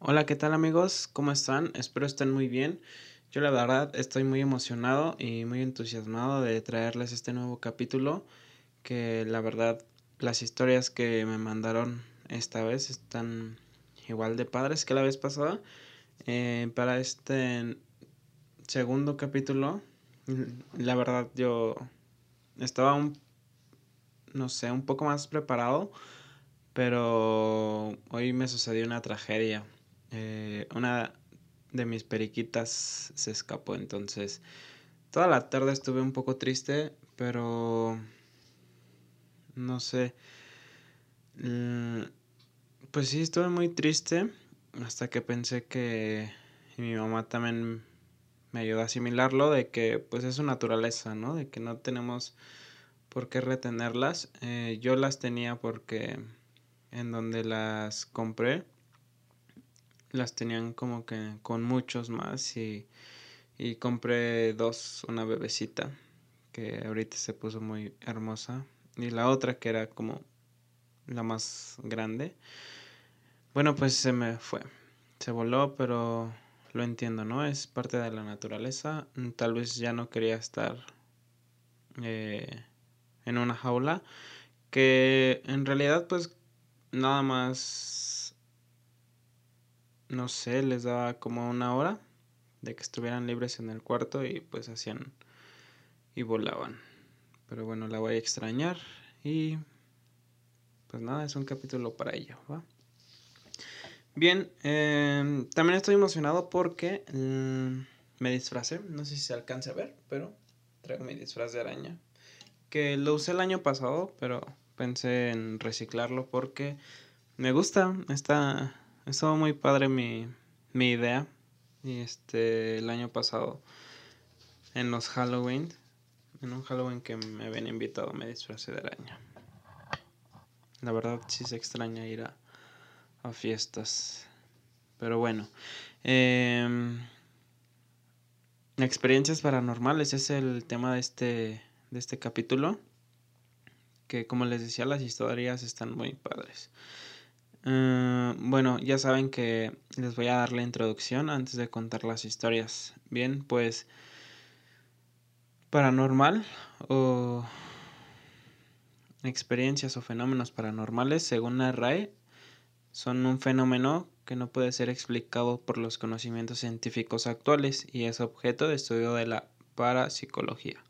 Hola, ¿qué tal amigos? ¿Cómo están? Espero estén muy bien. Yo la verdad estoy muy emocionado y muy entusiasmado de traerles este nuevo capítulo que la verdad las historias que me mandaron esta vez están igual de padres que la vez pasada. Eh, para este segundo capítulo, la verdad yo estaba un, no sé, un poco más preparado, pero hoy me sucedió una tragedia eh, una de mis periquitas se escapó, entonces toda la tarde estuve un poco triste, pero no sé. Mm, pues sí, estuve muy triste hasta que pensé que mi mamá también me ayudó a asimilarlo, de que pues es su naturaleza, ¿no? De que no tenemos por qué retenerlas. Eh, yo las tenía porque en donde las compré las tenían como que con muchos más y, y compré dos, una bebecita que ahorita se puso muy hermosa y la otra que era como la más grande. Bueno, pues se me fue. Se voló, pero lo entiendo, ¿no? Es parte de la naturaleza. Tal vez ya no quería estar eh, en una jaula. Que en realidad pues nada más no sé, les daba como una hora de que estuvieran libres en el cuarto y pues hacían y volaban. Pero bueno, la voy a extrañar y pues nada, es un capítulo para ella, ¿va? Bien, em, también estoy emocionado porque mm, me disfracé, no sé si se alcanza a ver, pero traigo mi disfraz de araña, que lo usé el año pasado, pero pensé en reciclarlo porque me gusta, está Estuvo muy padre mi, mi idea. Este, el año pasado, en los Halloween, en un Halloween que me habían invitado, me disfrazé de araña. La verdad sí se extraña ir a, a fiestas. Pero bueno. Em, experiencias paranormales es el tema de este, de este capítulo. Que como les decía, las historias están muy padres. Eh, bueno, ya saben que les voy a dar la introducción antes de contar las historias. Bien, pues paranormal o experiencias o fenómenos paranormales, según la RAE, son un fenómeno que no puede ser explicado por los conocimientos científicos actuales y es objeto de estudio de la parapsicología.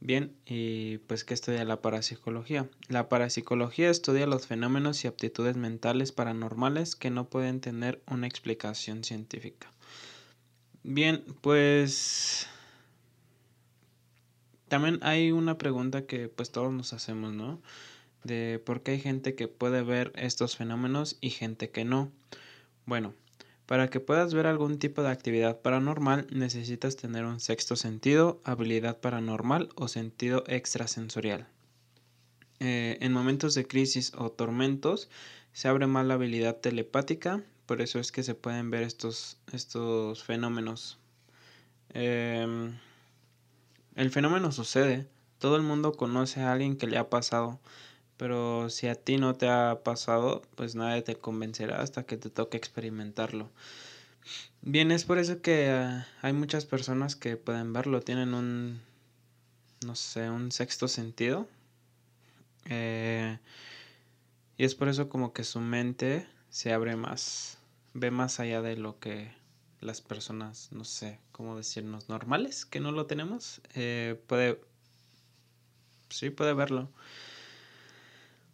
Bien, y pues ¿qué estudia la parapsicología? La parapsicología estudia los fenómenos y aptitudes mentales paranormales que no pueden tener una explicación científica. Bien, pues también hay una pregunta que pues todos nos hacemos, ¿no? De por qué hay gente que puede ver estos fenómenos y gente que no. Bueno, para que puedas ver algún tipo de actividad paranormal necesitas tener un sexto sentido, habilidad paranormal o sentido extrasensorial. Eh, en momentos de crisis o tormentos se abre más la habilidad telepática, por eso es que se pueden ver estos, estos fenómenos. Em, el fenómeno sucede, todo el mundo conoce a alguien que le ha pasado, pero si a ti no te ha pasado, pues nadie te convencerá hasta que te toque experimentarlo. Bien, es por eso que ah, hay muchas personas que pueden verlo, tienen un, no sé, un sexto sentido. Eh, y es por eso como que su mente se abre más, ve más allá de lo que las personas, no sé, cómo decirnos, normales, que no lo tenemos, eh, puede, sí, puede verlo.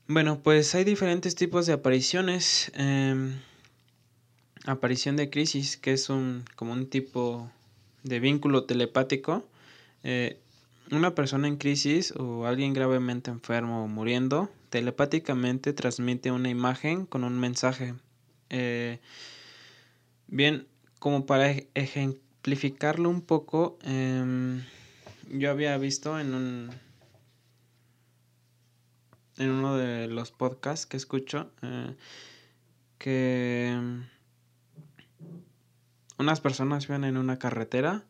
Bueno, pues hay diferentes tipos de apariciones. Em, aparición de crisis, que es un como un tipo de vínculo telepático. Eh, una persona en crisis o alguien gravemente enfermo o muriendo telepáticamente transmite una imagen con un mensaje. Eh, bien, como para ejemplificarlo un poco, em, yo había visto en un en uno de los podcasts que escucho eh, que unas personas iban en una carretera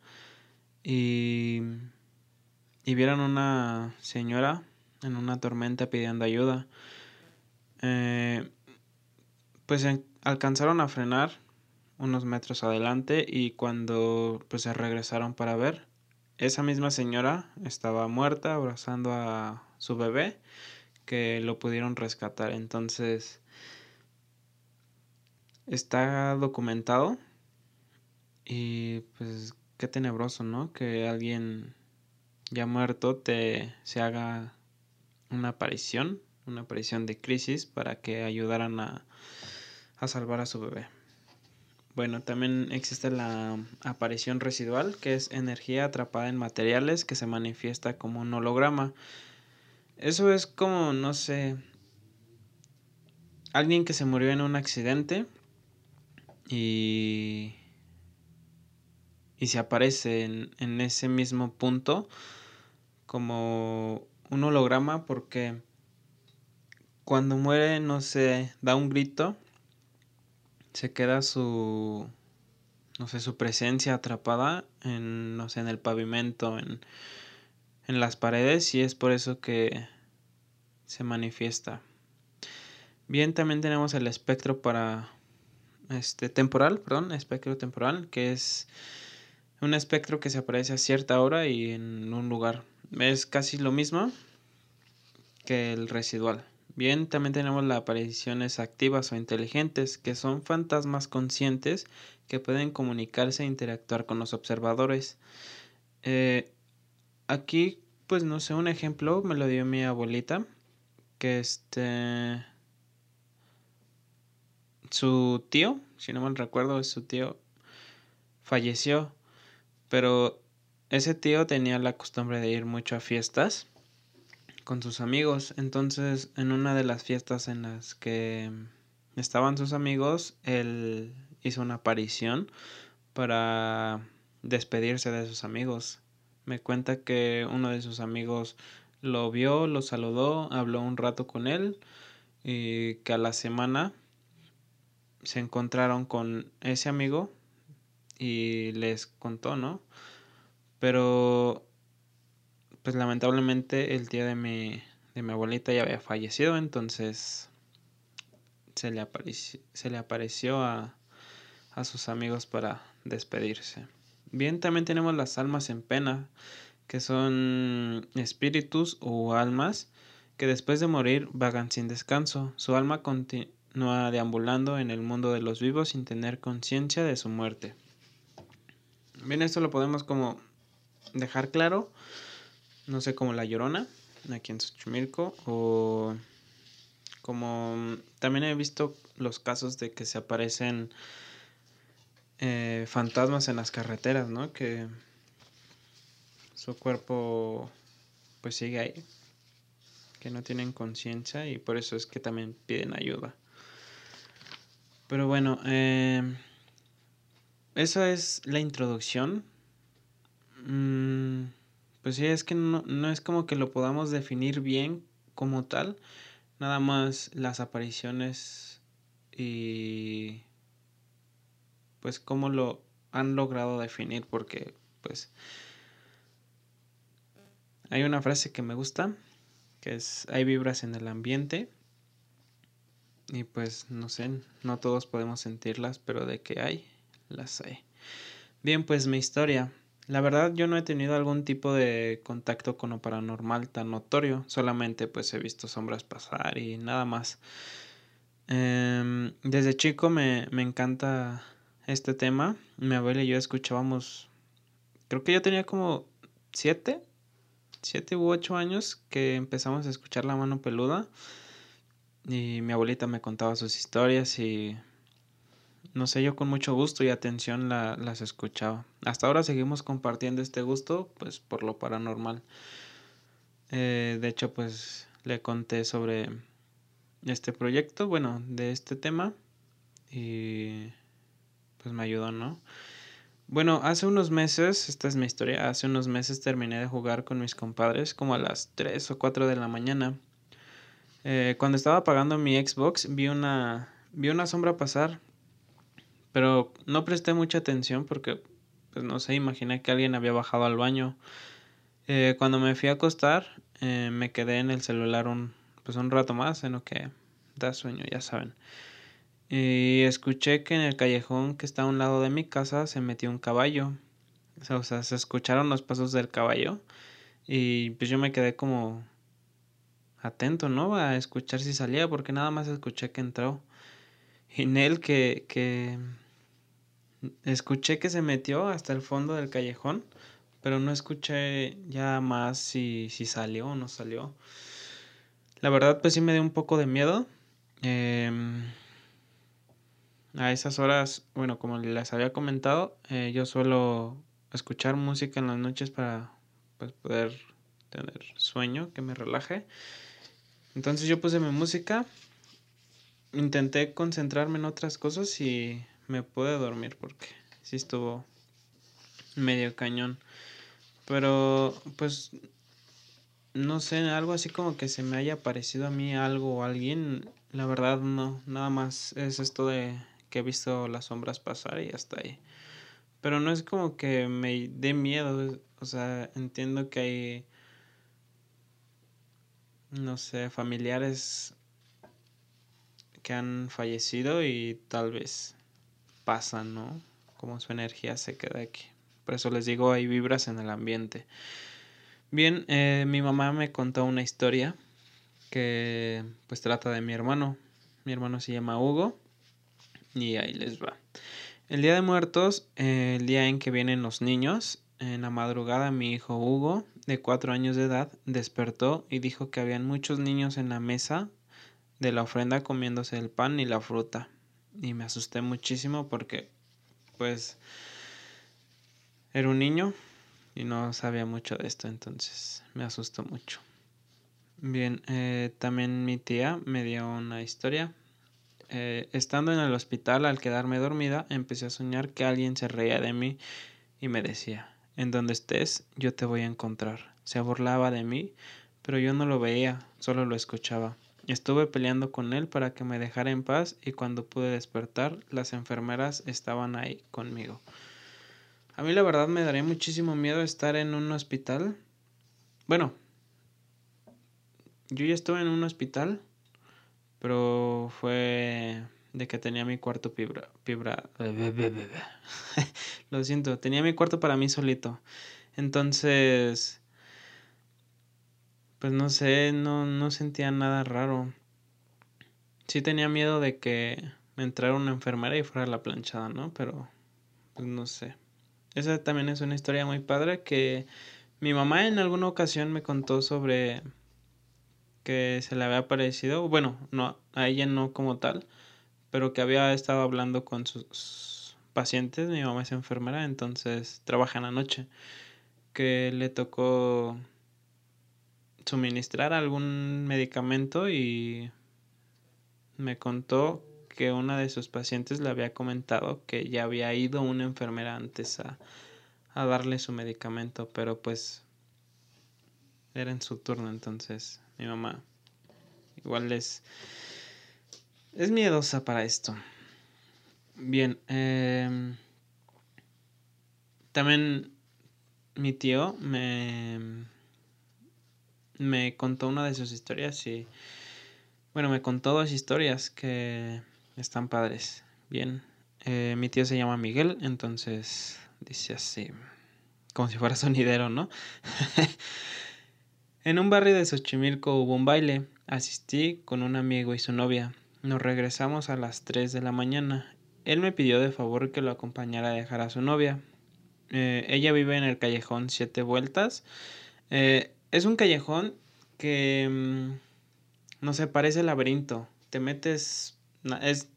y, y vieron una señora en una tormenta pidiendo ayuda. Eh, pues alcanzaron a frenar unos metros adelante y cuando pues se regresaron para ver, esa misma señora estaba muerta abrazando a su bebé que lo pudieron rescatar. Entonces, está documentado y pues qué tenebroso, ¿no? Que alguien ya muerto te se haga una aparición, una aparición de crisis para que ayudaran a, a salvar a su bebé. Bueno, también existe la aparición residual, que es energía atrapada en materiales que se manifiesta como un holograma. Eso es como, no sé, alguien que se murió en un accidente y, y se aparece en, en ese mismo punto como un holograma porque cuando muere, no se da un grito, se queda su, no sé, su presencia atrapada en, no sé, en el pavimento, en, en las paredes y es por eso que se manifiesta. Bien, también tenemos el espectro para este temporal, perdón, espectro temporal, que es un espectro que se aparece a cierta hora y en un lugar. Es casi lo mismo que el residual. Bien, también tenemos las apariciones activas o inteligentes, que son fantasmas conscientes que pueden comunicarse e interactuar con los observadores. Eh, aquí, pues no sé, un ejemplo me lo dio mi abuelita, que este... Su tío, si no mal recuerdo, su tío falleció, pero ese tío tenía la costumbre de ir mucho a fiestas con sus amigos. Entonces, en una de las fiestas en las que estaban sus amigos, él hizo una aparición para despedirse de sus amigos. Me cuenta que uno de sus amigos lo vio, lo saludó, habló un rato con él y que a la semana se encontraron con ese amigo y les contó, ¿no? Pero pues lamentablemente el tío de mi, de mi abuelita ya había fallecido, entonces se le apareció, se le apareció a, a sus amigos para despedirse. Bien, también tenemos las almas en pena, que son espíritus o almas que después de morir vagan sin descanso. Su alma continúa deambulando en el mundo de los vivos sin tener conciencia de su muerte. Bien, esto lo podemos como dejar claro, no sé, como La Llorona, aquí en Xochimilco, o como también he visto los casos de que se aparecen eh, fantasmas en las carreteras, ¿no? Que su cuerpo pues sigue ahí, que no tienen conciencia y por eso es que también piden ayuda. Pero bueno, eh, esa es la introducción. Mm, pues sí, es que no, no es como que lo podamos definir bien como tal. Nada más las apariciones y pues cómo lo han logrado definir porque pues hay una frase que me gusta que es hay vibras en el ambiente y pues no sé, no todos podemos sentirlas, pero de que hay, las hay. Bien, pues mi historia. La verdad yo no he tenido algún tipo de contacto con lo paranormal tan notorio, solamente pues he visto sombras pasar y nada más. Em, desde chico me, me encanta este tema. Mi abuela y yo escuchábamos, creo que yo tenía como siete, siete u ocho años que empezamos a escuchar La Mano Peluda. Y mi abuelita me contaba sus historias y no sé, yo con mucho gusto y atención la, las escuchaba. Hasta ahora seguimos compartiendo este gusto, pues por lo paranormal. Eh, de hecho, pues le conté sobre este proyecto, bueno, de este tema y pues me ayudó, ¿no? Bueno, hace unos meses, esta es mi historia, hace unos meses terminé de jugar con mis compadres como a las 3 o 4 de la mañana. Eh, cuando estaba apagando mi Xbox vi una, vi una sombra pasar, pero no presté mucha atención porque, pues no sé, imaginé que alguien había bajado al baño. Eh, cuando me fui a acostar, eh, me quedé en el celular un, pues un rato más, en lo que da sueño, ya saben. Y escuché que en el callejón que está a un lado de mi casa se metió un caballo. O sea, se escucharon los pasos del caballo. Y pues yo me quedé como atento, ¿no? A escuchar si salía, porque nada más escuché que entró. Y en él que, que escuché que se metió hasta el fondo del callejón, pero no escuché ya más si, si salió o no salió. La verdad, pues sí me dio un poco de miedo. Em, a esas horas, bueno, como les había comentado, eh, yo suelo escuchar música en las noches para pues, poder tener sueño, que me relaje. Entonces yo puse mi música, intenté concentrarme en otras cosas y me pude dormir porque sí estuvo medio cañón. Pero pues no sé, algo así como que se me haya parecido a mí algo o alguien, la verdad no, nada más es esto de que he visto las sombras pasar y hasta ahí. Pero no es como que me dé miedo, o sea, entiendo que hay, no sé, familiares que han fallecido y tal vez pasan, ¿no? Como su energía se queda aquí. Por eso les digo, hay vibras en el ambiente. Bien, eh, mi mamá me contó una historia que pues trata de mi hermano. Mi hermano se llama Hugo y ahí les va. El día de muertos, el día en que vienen los niños, en la madrugada mi hijo Hugo, de cuatro años de edad, despertó y dijo que habían muchos niños en la mesa de la ofrenda comiéndose el pan y la fruta. Y me asusté muchísimo porque pues era un niño y no sabía mucho de esto, entonces me asustó mucho. Bien, eh, también mi tía me dio una historia. Eh, estando en el hospital, al quedarme dormida, empecé a soñar que alguien se reía de mí y me decía, en donde estés, yo te voy a encontrar. Se burlaba de mí, pero yo no lo veía, solo lo escuchaba. Estuve peleando con él para que me dejara en paz y cuando pude despertar, las enfermeras estaban ahí conmigo. A mí la verdad me daría muchísimo miedo estar en un hospital. Bueno, yo ya estuve en un hospital, pero fue de que tenía mi cuarto fibra, fibra, lo siento, tenía mi cuarto para mí solito. Entonces, pues no sé, no, no sentía nada raro. Sí tenía miedo de que me entrara una enfermera y fuera la planchada, ¿no? Pero, pues no sé. Esa también es una historia muy padre que mi mamá en alguna ocasión me contó sobre que se le había aparecido, bueno, no, a ella no como tal, pero que había estado hablando con sus pacientes, mi mamá es enfermera, entonces trabaja en la noche, que le tocó suministrar algún medicamento y me contó que una de sus pacientes le había comentado que ya había ido una enfermera antes a, a darle su medicamento, pero pues era en su turno, entonces mi mamá igual es, es miedosa para esto. Bien, eh, también mi tío me, me contó una de sus historias y, bueno, me contó dos historias que están padres. Bien. Eh, mi tío se llama Miguel, entonces dice así. Como si fuera sonidero, ¿no? en un barrio de Xochimilco hubo un baile. Asistí con un amigo y su novia. Nos regresamos a las 3 de la mañana. Él me pidió de favor que lo acompañara a dejar a su novia. Eh, ella vive en el callejón Siete Vueltas. Eh, es un callejón que, mm, no sé, parece laberinto. Te metes es,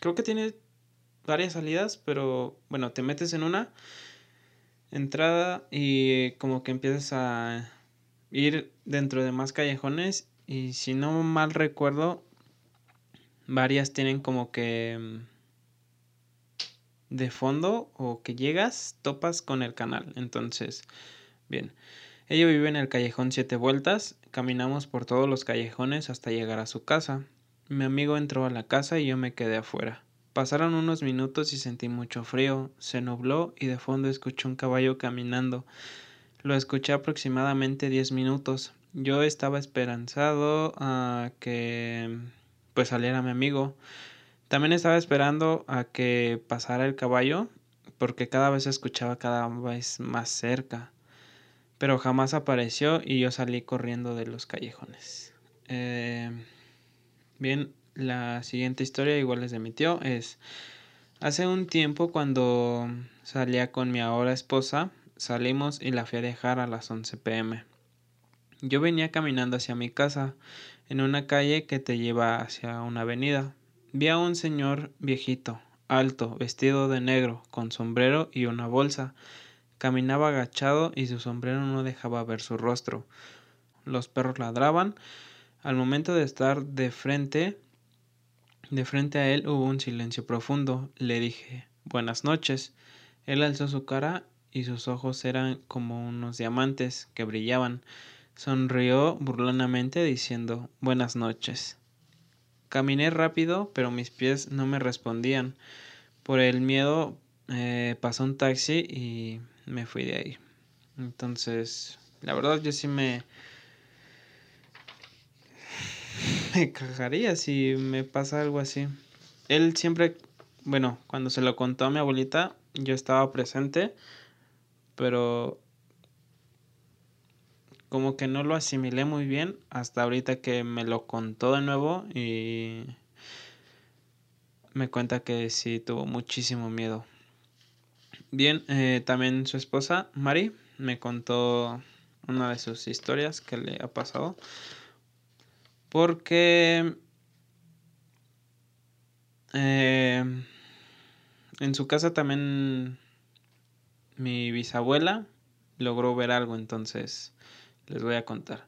creo que tiene varias salidas, pero bueno, te metes en una entrada y como que empiezas a ir dentro de más callejones y si no mal recuerdo, varias tienen como que mm, de fondo o que llegas, topas con el canal. Entonces, bien. Ella vive en el callejón Siete Vueltas, caminamos por todos los callejones hasta llegar a su casa. Mi amigo entró a la casa y yo me quedé afuera. Pasaron unos minutos y sentí mucho frío, se nubló y de fondo escuché un caballo caminando. Lo escuché aproximadamente diez minutos. Yo estaba esperanzado a que pues saliera mi amigo. También estaba esperando a que pasara el caballo porque cada vez se escuchaba cada vez más cerca, pero jamás apareció y yo salí corriendo de los callejones. Eh, bien, la siguiente historia igual es de mi tío, es hace un tiempo cuando salía con mi ahora esposa, salimos y la fui a dejar a las 11 pm. Yo venía caminando hacia mi casa, en una calle que te lleva hacia una avenida. Vi a un señor viejito, alto, vestido de negro, con sombrero y una bolsa. Caminaba agachado y su sombrero no dejaba ver su rostro. Los perros ladraban. Al momento de estar de frente, de frente a él hubo un silencio profundo. Le dije Buenas noches. Él alzó su cara y sus ojos eran como unos diamantes que brillaban. Sonrió burlonamente diciendo Buenas noches. Caminé rápido, pero mis pies no me respondían. Por el miedo eh, pasó un taxi y me fui de ahí. Entonces, la verdad yo sí me... Me cagaría si me pasa algo así. Él siempre, bueno, cuando se lo contó a mi abuelita, yo estaba presente, pero como que no lo asimilé muy bien hasta ahorita que me lo contó de nuevo y me cuenta que sí tuvo muchísimo miedo. Bien, eh, también su esposa, Mari, me contó una de sus historias que le ha pasado. Porque eh, en su casa también mi bisabuela logró ver algo, entonces les voy a contar.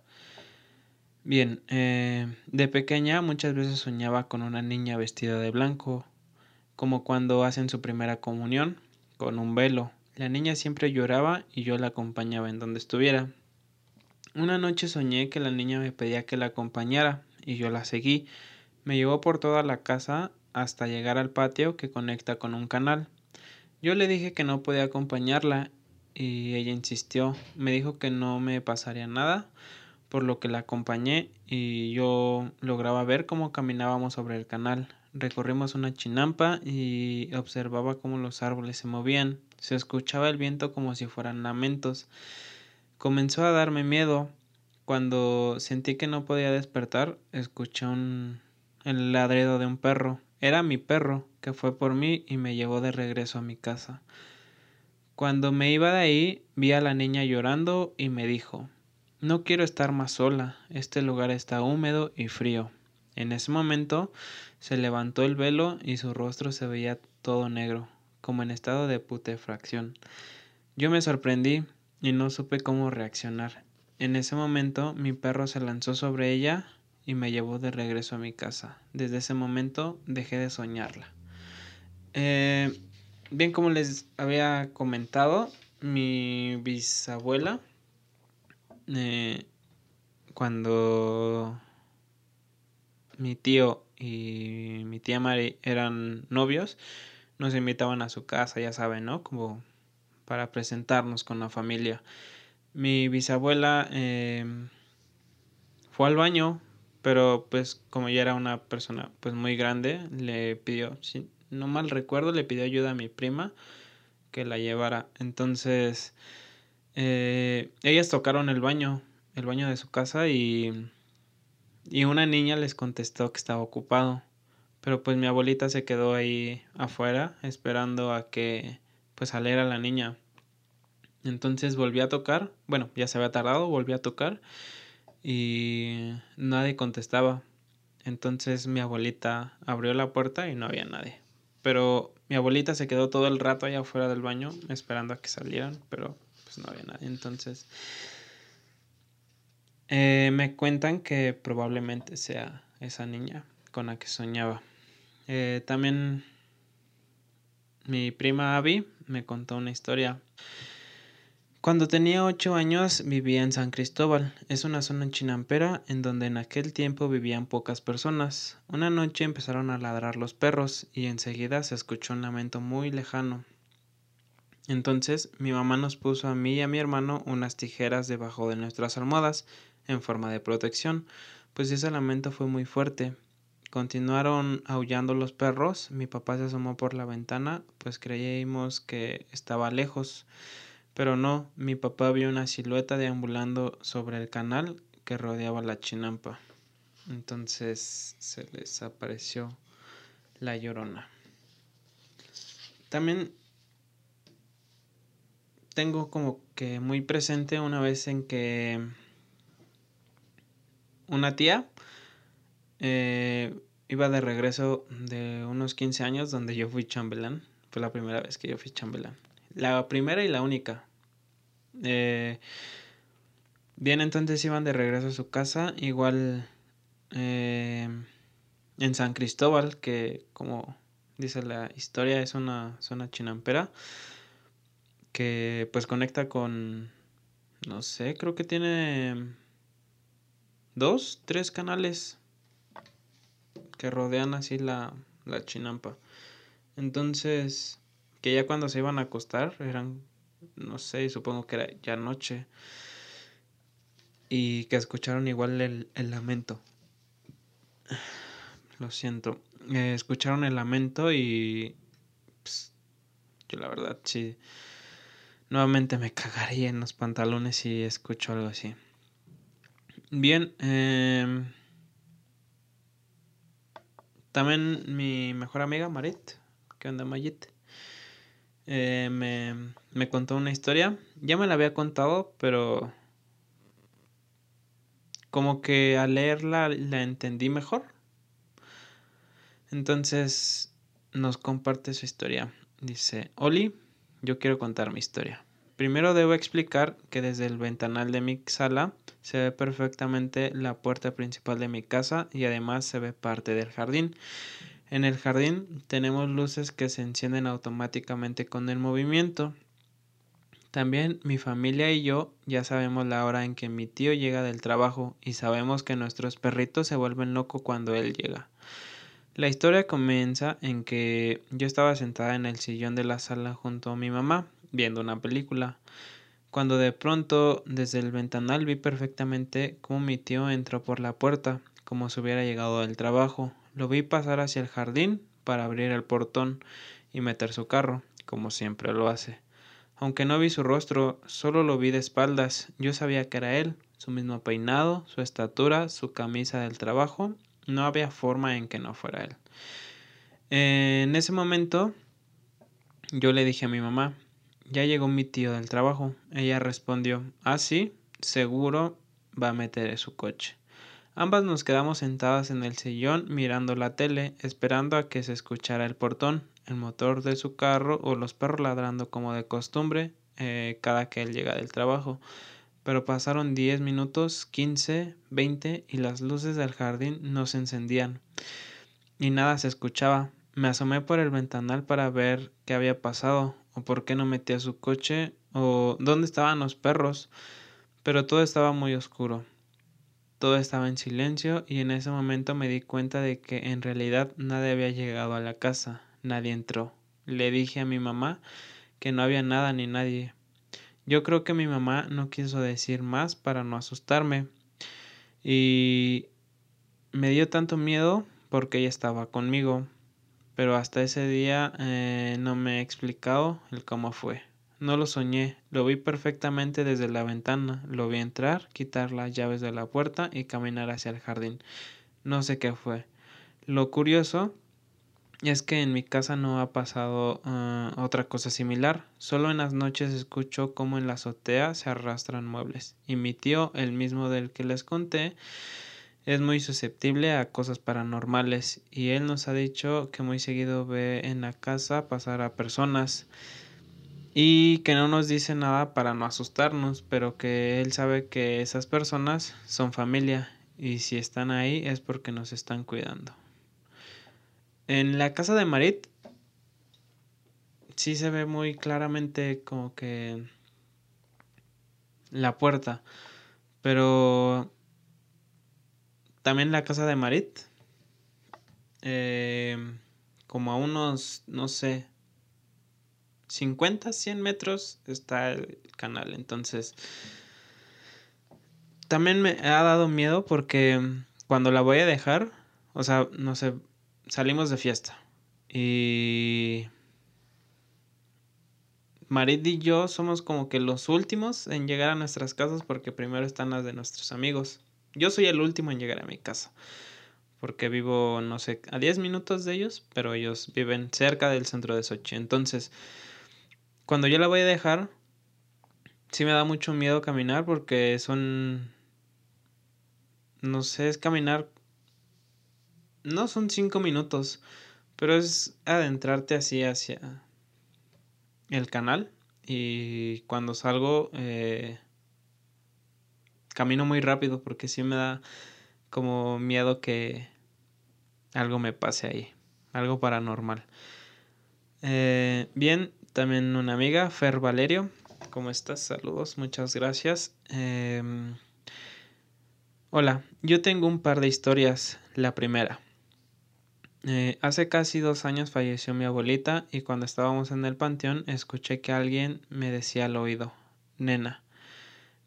Bien, eh, de pequeña muchas veces soñaba con una niña vestida de blanco, como cuando hacen su primera comunión, con un velo. La niña siempre lloraba y yo la acompañaba en donde estuviera. Una noche soñé que la niña me pedía que la acompañara y yo la seguí. Me llevó por toda la casa hasta llegar al patio que conecta con un canal. Yo le dije que no podía acompañarla y ella insistió. Me dijo que no me pasaría nada, por lo que la acompañé y yo lograba ver cómo caminábamos sobre el canal. Recorrimos una chinampa y observaba cómo los árboles se movían. Se escuchaba el viento como si fueran lamentos. Comenzó a darme miedo. Cuando sentí que no podía despertar, escuché un el ladrido de un perro. Era mi perro, que fue por mí y me llevó de regreso a mi casa. Cuando me iba de ahí, vi a la niña llorando y me dijo No quiero estar más sola, este lugar está húmedo y frío. En ese momento se levantó el velo y su rostro se veía todo negro, como en estado de putrefacción. Yo me sorprendí y no supe cómo reaccionar. En ese momento mi perro se lanzó sobre ella y me llevó de regreso a mi casa. Desde ese momento dejé de soñarla. Eh, Bien, como les había comentado, mi bisabuela, eh, cuando mi tío y mi tía Mari eran novios, nos invitaban a su casa, ya saben, ¿no? Como para presentarnos con la familia. Mi bisabuela eh, fue al baño, pero pues como ya era una persona pues muy grande, le pidió, no mal recuerdo, le pidió ayuda a mi prima que la llevara. Entonces, eh, ellas tocaron el baño, el baño de su casa y, y una niña les contestó que estaba ocupado. Pero pues mi abuelita se quedó ahí afuera esperando a que pues saliera la niña. Entonces volví a tocar, bueno, ya se había tardado, volví a tocar y nadie contestaba. Entonces mi abuelita abrió la puerta y no había nadie. Pero mi abuelita se quedó todo el rato allá afuera del baño esperando a que salieran, pero pues no había nadie. Entonces, eh, me cuentan que probablemente sea esa niña con la que soñaba. Eh, también mi prima Abby me contó una historia cuando tenía ocho años vivía en San Cristóbal. Es una zona chinampera en donde en aquel tiempo vivían pocas personas. Una noche empezaron a ladrar los perros y enseguida se escuchó un lamento muy lejano. Entonces mi mamá nos puso a mí y a mi hermano unas tijeras debajo de nuestras almohadas en forma de protección, pues ese lamento fue muy fuerte. continuaron aullando los perros. Mi papá se asomó por la ventana, pues creímos que estaba lejos. Pero no, mi papá vio una silueta deambulando sobre el canal que rodeaba la chinampa. Entonces se les apareció la llorona. También tengo como que muy presente una vez en que una tía eh, iba de regreso de unos 15 años donde yo fui chambelán. Fue la primera vez que yo fui chambelán. La primera y la única. Eh, bien, entonces iban de regreso a su casa. Igual eh, en San Cristóbal, que como dice la historia es una zona chinampera que pues conecta con, no sé, creo que tiene dos, tres canales que rodean así la, la chinampa. Entonces, que ya cuando se iban a acostar eran, no sé, supongo que era ya noche. Y que escucharon igual el, el lamento. Lo siento. Eh, escucharon el lamento y... Pues, yo la verdad sí Nuevamente me cagaría en los pantalones si escucho algo así. Bien, em, también mi mejor amiga Marit, que onda Mayit, eh, me, me contó una historia. Ya me la había contado, pero como que al leerla la entendí mejor. Entonces nos comparte su historia. Dice, Oli, yo quiero contar mi historia. Primero debo explicar que desde el ventanal de mi sala se ve perfectamente la puerta principal de mi casa y además se ve parte del jardín. En el jardín tenemos luces que se encienden automáticamente con el movimiento. También mi familia y yo ya sabemos la hora en que mi tío llega del trabajo y sabemos que nuestros perritos se vuelven locos cuando él llega. La historia comienza en que yo estaba sentada en el sillón de la sala junto a mi mamá, viendo una película, cuando de pronto desde el ventanal vi perfectamente cómo mi tío entró por la puerta, como si hubiera llegado del trabajo. Lo vi pasar hacia el jardín para abrir el portón y meter su carro, como siempre lo hace. Aunque no vi su rostro, solo lo vi de espaldas. Yo sabía que era él, su mismo peinado, su estatura, su camisa del trabajo no había forma en que no fuera él. en ese momento yo le dije a mi mamá, ya llegó mi tío del trabajo. Ella respondió, ah, sí, seguro va a meter su coche. Ambas nos quedamos sentadas en el sillón mirando la tele, esperando a que se escuchara el portón, el motor de su carro o los perros ladrando como de costumbre eh, cada que él llega del trabajo pero pasaron 10 minutos, 15, 20 y las luces del jardín no se encendían y nada se escuchaba. Me asomé por el ventanal para ver qué había pasado o por qué no metía su coche o dónde estaban los perros, pero todo estaba muy oscuro. Todo estaba en silencio y en ese momento me di cuenta de que en realidad nadie había llegado a la casa, nadie entró. Le dije a mi mamá que no había nada ni nadie, yo creo que mi mamá no quiso decir más para no asustarme. Y me dio tanto miedo porque ella estaba conmigo. Pero hasta ese día eh, no me he explicado el cómo fue. No lo soñé, lo vi perfectamente desde la ventana. Lo vi entrar, quitar las llaves de la puerta y caminar hacia el jardín. No sé qué fue. Lo curioso es que en mi casa no ha pasado ah, otra cosa similar. Solo en las noches escucho cómo en la azotea se arrastran muebles. Y mi tío, el mismo del que les conté, es muy susceptible a cosas paranormales. Y él nos ha dicho que muy seguido ve en la casa pasar a personas. Y que no nos dice nada para no asustarnos, pero que él sabe que esas personas son familia. Y si están ahí es porque nos están cuidando. En la casa de Marit sí se ve muy claramente como que la puerta. Pero también la casa de Marit, eh, como a unos, no sé, 50, 100 metros está el canal. Entonces, también me ha dado miedo porque cuando la voy a dejar, o sea, no sé, salimos de fiesta y Marit y yo somos como que los últimos en llegar a nuestras casas porque primero están las de nuestros amigos. Yo soy el último en llegar a mi casa porque vivo, no sé, a 10 minutos de ellos, pero ellos viven cerca del centro de Sochi. Entonces, cuando yo la voy a dejar, sí me da mucho miedo caminar porque son, no sé, es caminar, no son 5 minutos, pero es adentrarte así hacia el canal y cuando salgo eh, camino muy rápido porque sí me da como miedo que algo me pase ahí, algo paranormal. Eh, bien, también una amiga, Fer Valerio, ¿cómo estás? Saludos, muchas gracias. Em, hola, yo tengo un par de historias. La primera. Eh, hace casi dos años falleció mi abuelita y cuando estábamos en el panteón escuché que alguien me decía al oído, nena.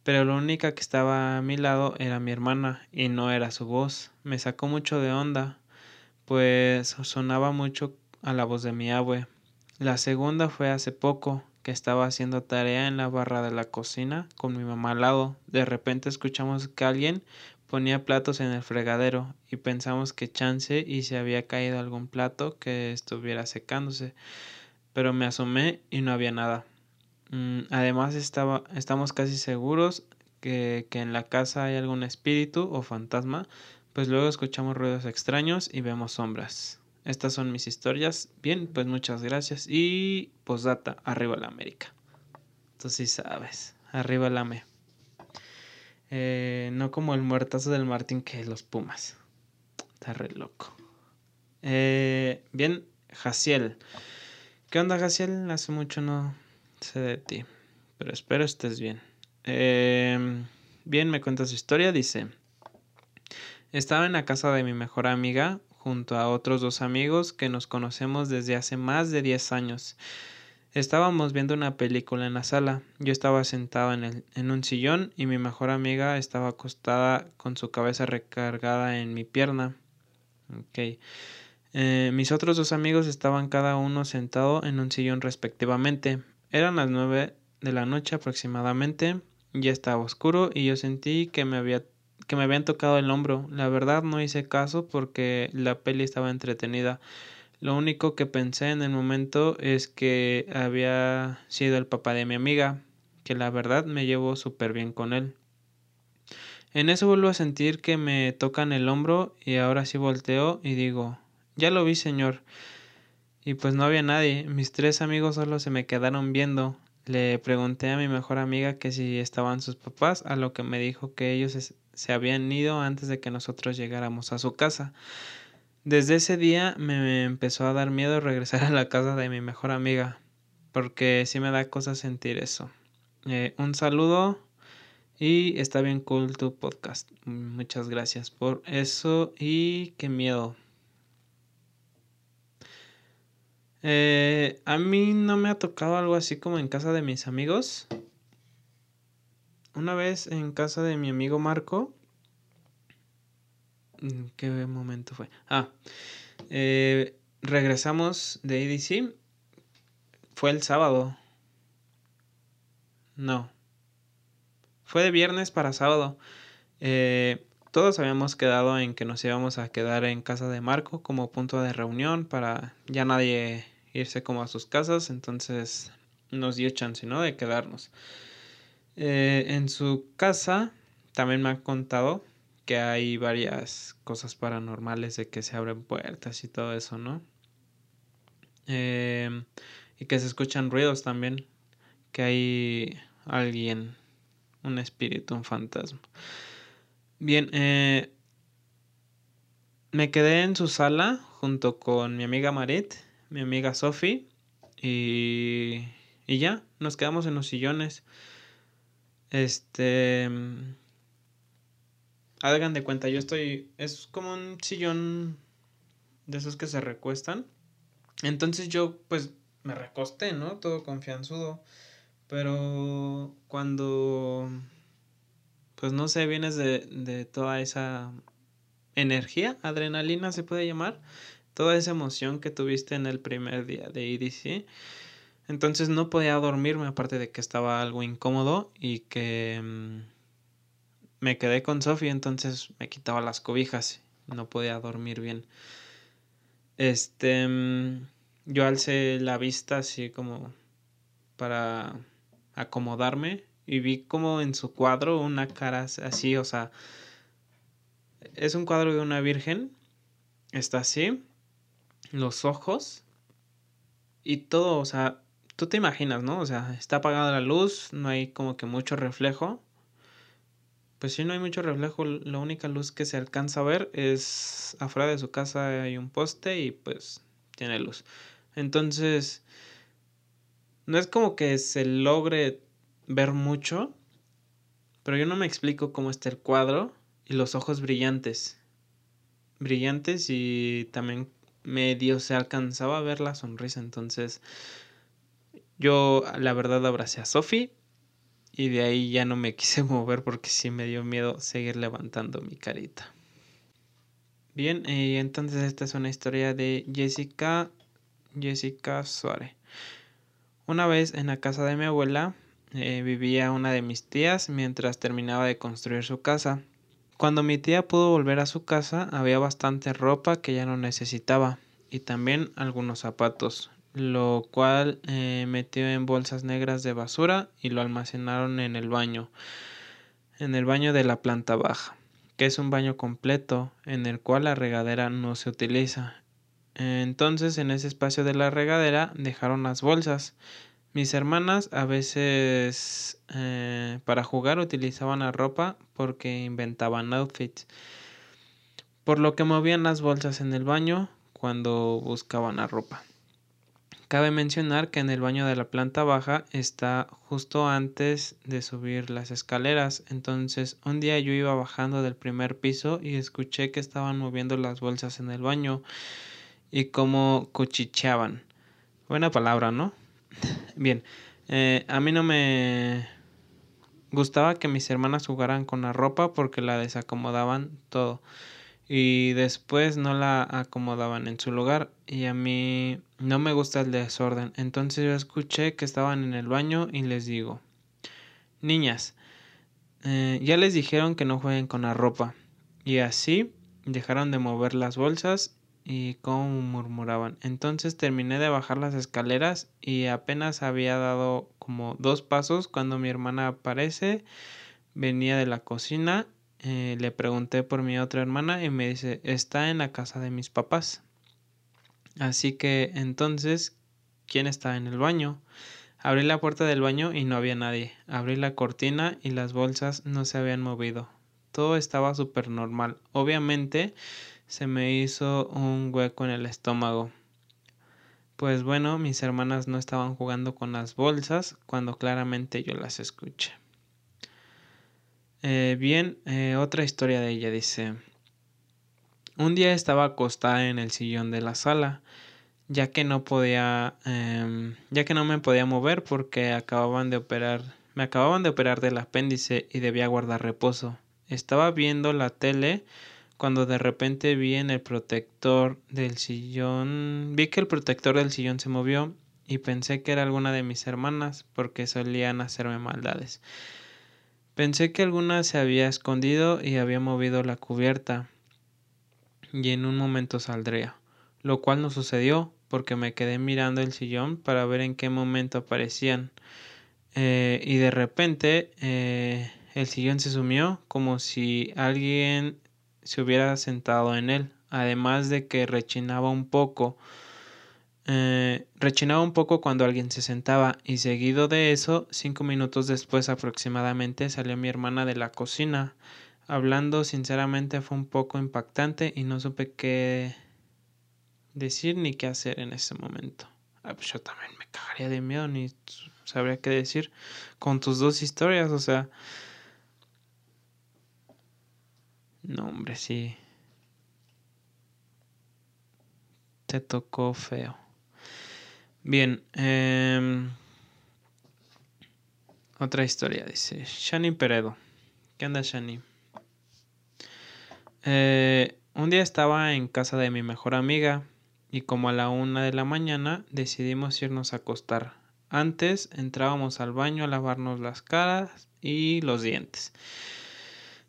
Pero la única que estaba a mi lado era mi hermana y no era su voz. Me sacó mucho de onda, pues sonaba mucho a la voz de mi abue. La segunda fue hace poco, que estaba haciendo tarea en la barra de la cocina con mi mamá al lado. De repente escuchamos que alguien ponía platos en el fregadero y pensamos que chance y se había caído algún plato que estuviera secándose, pero me asomé y no había nada. Mm, además estaba, estamos casi seguros que, que en la casa hay algún espíritu o fantasma, pues luego escuchamos ruidos extraños y vemos sombras. Estas son mis historias. Bien, pues muchas gracias. Y posdata, arriba la América. Sí sabes, arriba la me. Eh, no como el muertazo del Martín que los Pumas. Está re loco. Eh, bien, Jaciel. ¿Qué onda, Jaciel? Hace mucho no sé de ti. Pero espero estés bien. Eh, bien, me cuenta su historia. Dice: Estaba en la casa de mi mejor amiga junto a otros dos amigos que nos conocemos desde hace más de 10 años. Estábamos viendo una película en la sala. Yo estaba sentado en, el, en un sillón y mi mejor amiga estaba acostada con su cabeza recargada en mi pierna. Ok. Eh, mis otros dos amigos estaban cada uno sentado en un sillón respectivamente. Eran las nueve de la noche aproximadamente. Ya estaba oscuro y yo sentí que me había que me habían tocado el hombro. La verdad no hice caso porque la peli estaba entretenida. Lo único que pensé en el momento es que había sido el papá de mi amiga, que la verdad me llevo súper bien con él. En eso vuelvo a sentir que me tocan el hombro y ahora sí volteo y digo, ya lo vi señor. Y pues no había nadie, mis tres amigos solo se me quedaron viendo. Le pregunté a mi mejor amiga que si estaban sus papás, a lo que me dijo que ellos se habían ido antes de que nosotros llegáramos a su casa. Desde ese día me empezó a dar miedo regresar a la casa de mi mejor amiga, porque sí me da cosa sentir eso. Eh, un saludo y está bien cool tu podcast. Muchas gracias por eso y qué miedo. Eh, a mí no me ha tocado algo así como en casa de mis amigos. Una vez en casa de mi amigo Marco, Mm, ¿Qué momento fue? Ah, eh, regresamos de EDC. Fue el sábado. No. Fue de viernes para sábado. Eh, todos habíamos quedado en que nos íbamos a quedar en casa de Marco como punto de reunión para ya nadie irse como a sus casas. Entonces nos dio chance, ¿no? De quedarnos. Eh, en su casa también me han contado que hay varias cosas paranormales de que se abren puertas y todo eso, ¿no? Em, y que se escuchan ruidos también, que hay alguien, un espíritu, un fantasma. Bien, eh, me quedé en su sala junto con mi amiga Marit, mi amiga Sophie y, y ya, nos quedamos en los sillones. Este hagan de cuenta, yo estoy, es como un sillón de esos que se recuestan. Entonces yo pues me recosté, ¿no? Todo confianzudo. Pero cuando, pues no sé, vienes de, de toda esa energía, adrenalina se puede llamar, toda esa emoción que tuviste en el primer día de EDC. Entonces no podía dormirme, aparte de que estaba algo incómodo y que mm, me quedé con Sofía, entonces me quitaba las cobijas, no podía dormir bien. Este, mm, yo alcé la vista así como para acomodarme y vi como en su cuadro una cara así, o sea, es un cuadro de una virgen, está así, los ojos y todo, o sea, tú te imaginas, ¿no? O sea, está apagada la luz, no hay como que mucho reflejo. Pues sí, no hay mucho reflejo, la única luz que se alcanza a ver es afuera de su casa hay un poste y pues tiene luz. Entonces, no es como que se logre ver mucho, pero yo no me explico cómo está el cuadro y los ojos brillantes. Brillantes y también medio se alcanzaba a ver la sonrisa. Entonces, yo la verdad abracé a Sophie y de ahí ya no me quise mover porque sí me dio miedo seguir levantando mi carita. Bien, y entonces esta es una historia de Jessica Jessica Suárez. Una vez en la casa de mi abuela eh, vivía una de mis tías mientras terminaba de construir su casa. Cuando mi tía pudo volver a su casa había bastante ropa que ya no necesitaba y también algunos zapatos, lo cual eh, metió en bolsas negras de basura y lo almacenaron en el baño, en el baño de la planta baja, que es un baño completo en el cual la regadera no se utiliza entonces en ese espacio de la regadera dejaron las bolsas. Mis hermanas a veces eh, para jugar utilizaban la ropa porque inventaban outfits. Por lo que movían las bolsas en el baño cuando buscaban la ropa. Cabe mencionar que en el baño de la planta baja está justo antes de subir las escaleras. Entonces un día yo iba bajando del primer piso y escuché que estaban moviendo las bolsas en el baño y cómo cuchicheaban. Buena palabra, ¿no? Bien, eh, a mí no me gustaba que mis hermanas jugaran con la ropa porque la desacomodaban todo y después no la acomodaban en su lugar y a mí no me gusta el desorden. Entonces yo escuché que estaban en el baño y les digo, niñas, eh, ya les dijeron que no jueguen con la ropa y así dejaron de mover las bolsas y cómo murmuraban. Entonces terminé de bajar las escaleras y apenas había dado como dos pasos cuando mi hermana aparece, venía de la cocina, eh, le pregunté por mi otra hermana y me dice, está en la casa de mis papás. Así que entonces, ¿quién está en el baño? Abrí la puerta del baño y no había nadie. Abrí la cortina y las bolsas no se habían movido. Todo estaba súper normal. Obviamente, se me hizo un hueco en el estómago. Pues bueno, mis hermanas no estaban jugando con las bolsas cuando claramente yo las escuché. Eh, bien, eh, otra historia de ella dice, un día estaba acostada en el sillón de la sala, ya que no podía, em, ya que no me podía mover porque acababan de operar, me acababan de operar del apéndice y debía guardar reposo. Estaba viendo la tele cuando de repente vi en el protector del sillón, vi que el protector del sillón se movió y pensé que era alguna de mis hermanas porque solían hacerme maldades. Pensé que alguna se había escondido y había movido la cubierta y en un momento saldría, lo cual no sucedió porque me quedé mirando el sillón para ver en qué momento aparecían. Eh, y de repente eh, el sillón se sumió como si alguien se hubiera sentado en él, además de que rechinaba un poco. Eh, rechinaba un poco cuando alguien se sentaba y seguido de eso, cinco minutos después aproximadamente, salió mi hermana de la cocina. Hablando sinceramente fue un poco impactante y no supe qué decir ni qué hacer en ese momento. Ah, pues yo también me cagaría de miedo ni sabría qué decir con tus dos historias, o sea, No, hombre, sí. Te tocó feo. Bien. Eh, otra historia, dice. Shani Peredo. ¿Qué onda, Shani? Eh, un día estaba en casa de mi mejor amiga y como a la una de la mañana decidimos irnos a acostar. Antes entrábamos al baño a lavarnos las caras y los dientes.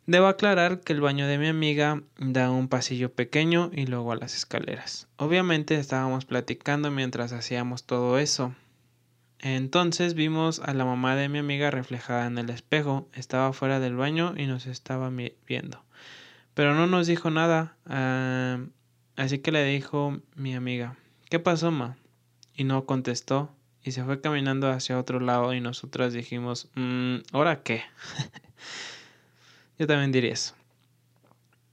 Debo aclarar que el baño de mi amiga da un pasillo pequeño y luego a las escaleras. Obviamente estábamos platicando mientras hacíamos todo eso. Entonces vimos a la mamá de mi amiga reflejada en el espejo. Estaba fuera del baño y nos estaba viendo. Pero no nos dijo nada. Ah, así que le dijo mi amiga, ¿qué pasó, ma? Y no contestó. Y se fue caminando hacia otro lado y nosotras dijimos, mmm, ¿ahora qué? Yo también diría eso.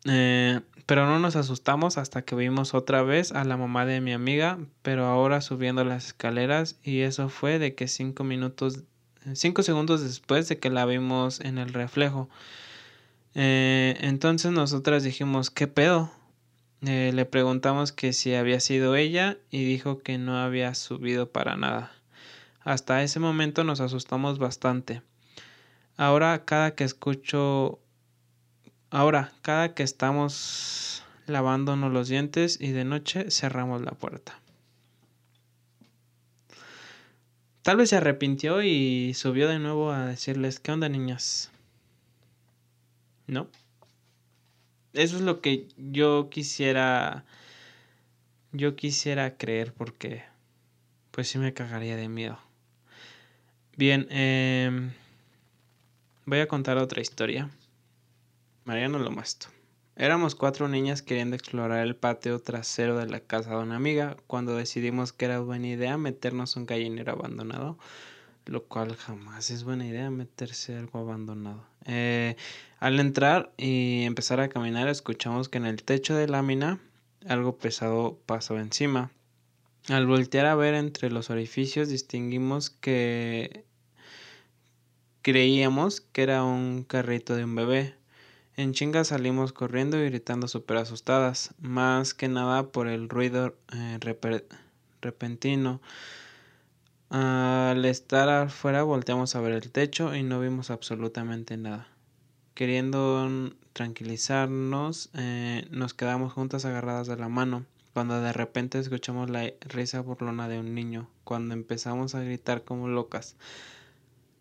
Eh, pero no nos asustamos hasta que vimos otra vez a la mamá de mi amiga, pero ahora subiendo las escaleras y eso fue de que cinco minutos, cinco segundos después de que la vimos en el reflejo. Eh, entonces nosotras dijimos, ¿qué pedo? Eh, le preguntamos que si había sido ella y dijo que no había subido para nada. Hasta ese momento nos asustamos bastante. Ahora cada que escucho Ahora, cada que estamos lavándonos los dientes y de noche cerramos la puerta. Tal vez se arrepintió y subió de nuevo a decirles, ¿qué onda niñas? ¿No? Eso es lo que yo quisiera... Yo quisiera creer porque... Pues sí me cagaría de miedo. Bien, eh, voy a contar otra historia. Mariano Lomasto. Éramos cuatro niñas queriendo explorar el patio trasero de la casa de una amiga cuando decidimos que era buena idea meternos un gallinero abandonado, lo cual jamás es buena idea meterse algo abandonado. Eh, al entrar y empezar a caminar escuchamos que en el techo de lámina algo pesado pasó encima. Al voltear a ver entre los orificios distinguimos que creíamos que era un carrito de un bebé. En chinga salimos corriendo y gritando súper asustadas, más que nada por el ruido eh, repentino. Al estar afuera volteamos a ver el techo y no vimos absolutamente nada. Queriendo tranquilizarnos, eh, nos quedamos juntas agarradas de la mano, cuando de repente escuchamos la risa burlona de un niño, cuando empezamos a gritar como locas.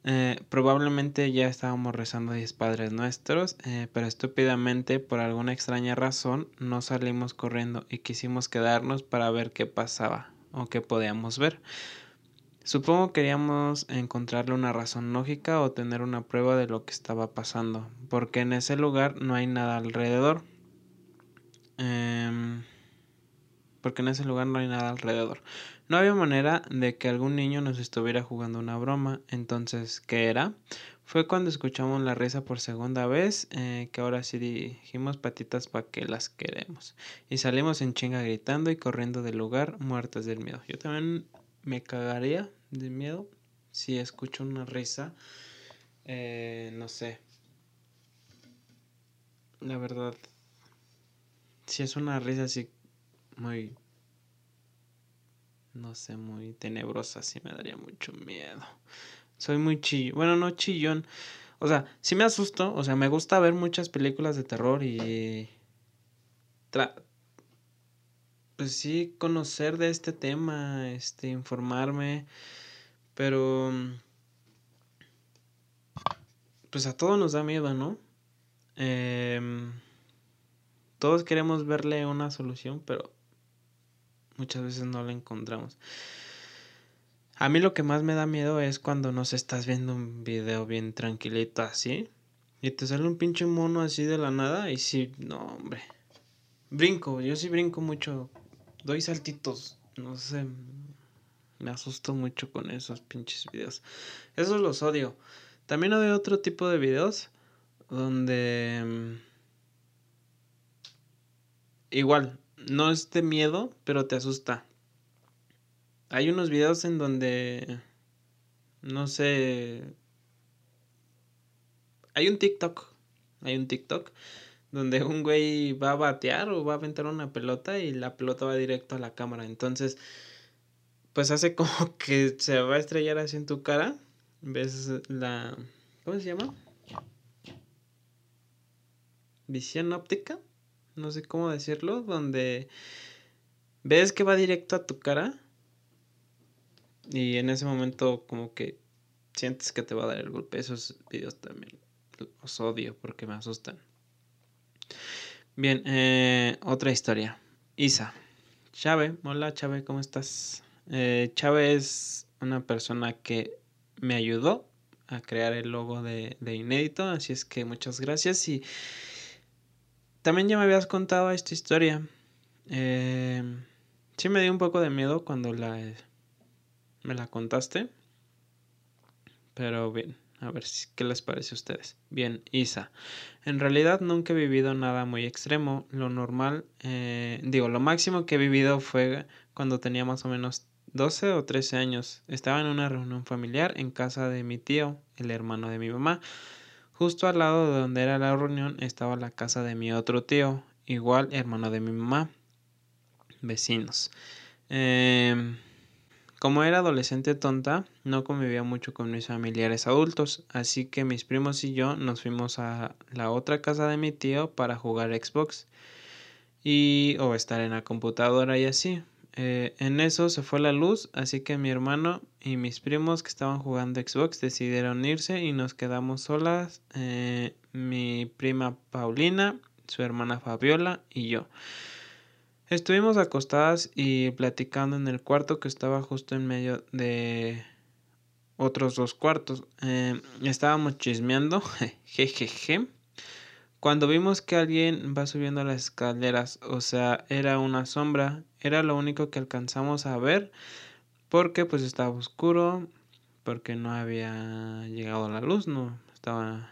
Eh, probablemente ya estábamos rezando diez padres nuestros, eh, pero estúpidamente por alguna extraña razón no salimos corriendo y quisimos quedarnos para ver qué pasaba o qué podíamos ver. Supongo queríamos encontrarle una razón lógica o tener una prueba de lo que estaba pasando, porque en ese lugar no hay nada alrededor. Em, porque en ese lugar no hay nada alrededor. No había manera de que algún niño nos estuviera jugando una broma. Entonces, ¿qué era? Fue cuando escuchamos la risa por segunda vez, eh, que ahora sí dijimos patitas para que las queremos. Y salimos en chinga gritando y corriendo del lugar, muertas del miedo. Yo también me cagaría de miedo si escucho una risa. Eh, no sé. La verdad, si es una risa así muy no sé, muy tenebrosa, sí me daría mucho miedo. Soy muy chillón, bueno, no chillón, o sea, sí me asusto, o sea, me gusta ver muchas películas de terror y... pues sí, conocer de este tema, este, informarme, pero... Pues a todos nos da miedo, ¿no? Em, todos queremos verle una solución, pero muchas veces no la encontramos. A mí lo que más me da miedo es cuando nos estás viendo un video bien tranquilito así y te sale un pinche mono así de la nada y sí, no, hombre. Brinco, yo sí brinco mucho, doy saltitos, no sé, me asusto mucho con esos pinches videos. Esos los odio. También odio otro tipo de videos donde mm, igual no es de miedo, pero te asusta. Hay unos videos en donde, no sé, hay un TikTok, hay un TikTok donde un güey va a batear o va a aventar una pelota y la pelota va directo a la cámara. Entonces, pues hace como que se va a estrellar así en tu cara. ¿Ves la... ¿Cómo se llama? Visión óptica. no sé cómo decirlo, donde ves que va directo a tu cara y en ese momento como que sientes que te va a dar el golpe. Esos videos también los odio porque me asustan. Bien, eh, otra historia. Isa. Chave, hola Chave, ¿cómo estás? Eh, Chave es una persona que me ayudó a crear el logo de, de Inédito, así es que muchas gracias y también ya me habías contado esta historia. Eh, sí me dio un poco de miedo cuando la me la contaste. Pero bien, a ver qué les parece a ustedes. Bien, Isa. En realidad nunca he vivido nada muy extremo. Lo normal, eh, digo, lo máximo que he vivido fue cuando tenía más o menos 12 o 13 años. Estaba en una reunión familiar en casa de mi tío, el hermano de mi mamá. Justo al lado de donde era la reunión estaba la casa de mi otro tío, igual hermano de mi mamá. Vecinos. Eh, como era adolescente tonta, no convivía mucho con mis familiares adultos, así que mis primos y yo nos fuimos a la otra casa de mi tío para jugar Xbox y o estar en la computadora y así. Eh, en eso se fue la luz, así que mi hermano y mis primos que estaban jugando Xbox decidieron irse y nos quedamos solas, eh, mi prima Paulina, su hermana Fabiola y yo. Estuvimos acostadas y platicando en el cuarto que estaba justo en medio de otros dos cuartos. Eh, estábamos chismeando, jejeje. Cuando vimos que alguien va subiendo las escaleras, o sea, era una sombra, era lo único que alcanzamos a ver porque pues estaba oscuro, porque no había llegado la luz, no estaba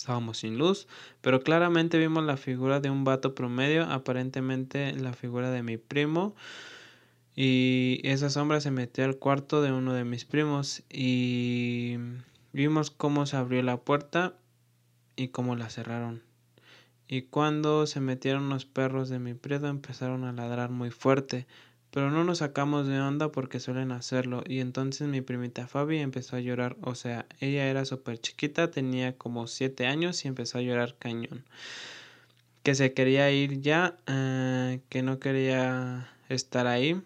Estábamos sin luz, pero claramente vimos la figura de un vato promedio, aparentemente la figura de mi primo. Y esa sombra se metió al cuarto de uno de mis primos y vimos cómo se abrió la puerta y cómo la cerraron. Y cuando se metieron los perros de mi primo empezaron a ladrar muy fuerte pero no nos sacamos de onda porque suelen hacerlo. Y entonces mi primita Fabi empezó a llorar, o sea, ella era súper chiquita, tenía como siete años y empezó a llorar cañón, que se quería ir ya, eh, que no quería estar ahí,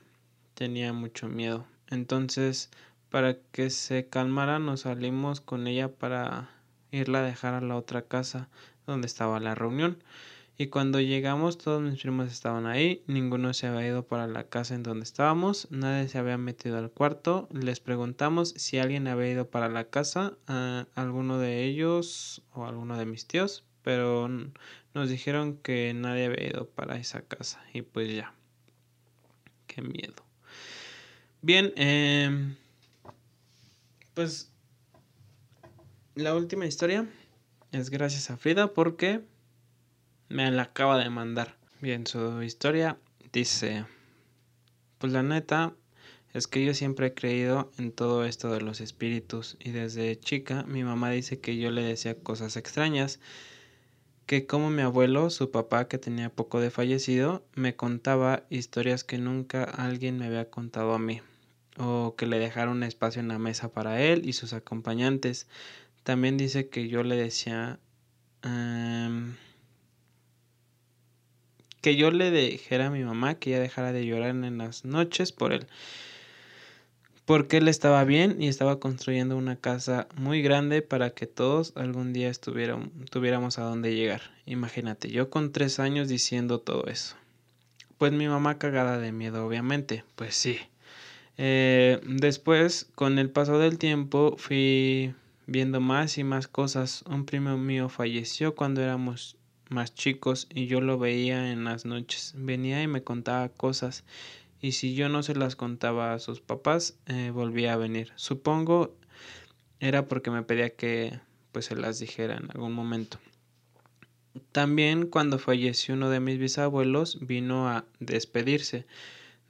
tenía mucho miedo, entonces para que se calmara nos salimos con ella para irla a dejar a la otra casa donde estaba la reunión. Y cuando llegamos todos mis primos estaban ahí, ninguno se había ido para la casa en donde estábamos, nadie se había metido al cuarto, les preguntamos si alguien había ido para la casa, a alguno de ellos o alguno de mis tíos, pero nos dijeron que nadie había ido para esa casa y pues ya, qué miedo. Bien, eh, pues la última historia es gracias a Frida porque me la acaba de mandar. Bien, su historia dice, pues la neta es que yo siempre he creído en todo esto de los espíritus y desde chica mi mamá dice que yo le decía cosas extrañas, que como mi abuelo, su papá que tenía poco de fallecido, me contaba historias que nunca alguien me había contado a mí, o que le dejaron espacio en la mesa para él y sus acompañantes. También dice que yo le decía... Em, que yo le dijera a mi mamá que ella dejara de llorar en las noches por él. Porque él estaba bien y estaba construyendo una casa muy grande para que todos algún día tuviéramos a dónde llegar. Imagínate, yo con tres años diciendo todo eso. Pues mi mamá cagada de miedo, obviamente. Pues sí. Eh, después, con el paso del tiempo, fui viendo más y más cosas. Un primo mío falleció cuando éramos más chicos y yo lo veía en las noches. Venía y me contaba cosas y si yo no se las contaba a sus papás, eh, volvía a venir. Supongo era porque me pedía que pues se las dijera en algún momento. También cuando falleció uno de mis bisabuelos vino a despedirse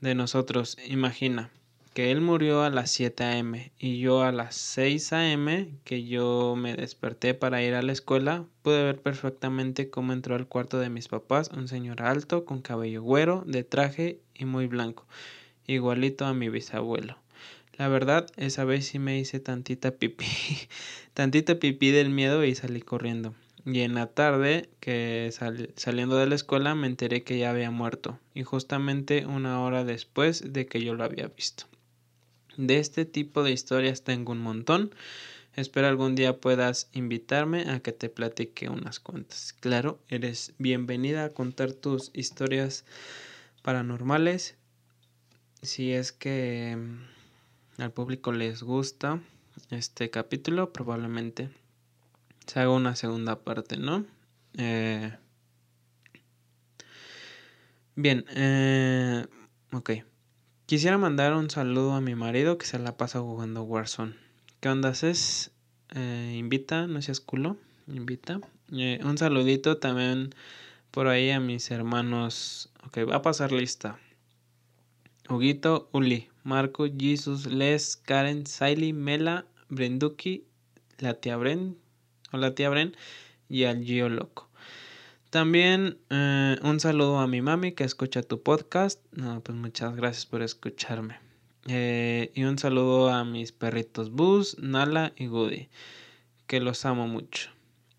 de nosotros. Imagina, que él murió a las 7 a.m. y yo a las 6 a.m. que yo me desperté para ir a la escuela, pude ver perfectamente cómo entró al cuarto de mis papás un señor alto, con cabello güero, de traje y muy blanco, igualito a mi bisabuelo. La verdad, esa vez sí me hice tantita pipí, tantita pipí del miedo y salí corriendo. Y en la tarde, que saliendo de la escuela, me enteré que ya había muerto. Y justamente una hora después de que yo lo había visto. De este tipo de historias tengo un montón. Espero algún día puedas invitarme a que te platique unas cuantas. Claro, eres bienvenida a contar tus historias paranormales. Si es que mm, al público les gusta este capítulo, probablemente se haga una segunda parte, ¿no? Eh, bien, eh, ok. Quisiera mandar un saludo a mi marido que se la pasa jugando Warzone. ¿Qué onda haces? Eh, invita, no seas culo, invita. Eh, un saludito también por ahí a mis hermanos. Ok, va a pasar lista. Huguito, Uli, Marco, Jesus, Les, Karen, Siley, Mela, Brenduki, la tía Bren, o la tía Bren y al Gio Loco. También eh, un saludo a mi mami que escucha tu podcast. No, pues muchas gracias por escucharme. Eh, y un saludo a mis perritos Buzz, Nala y Goody, que los amo mucho.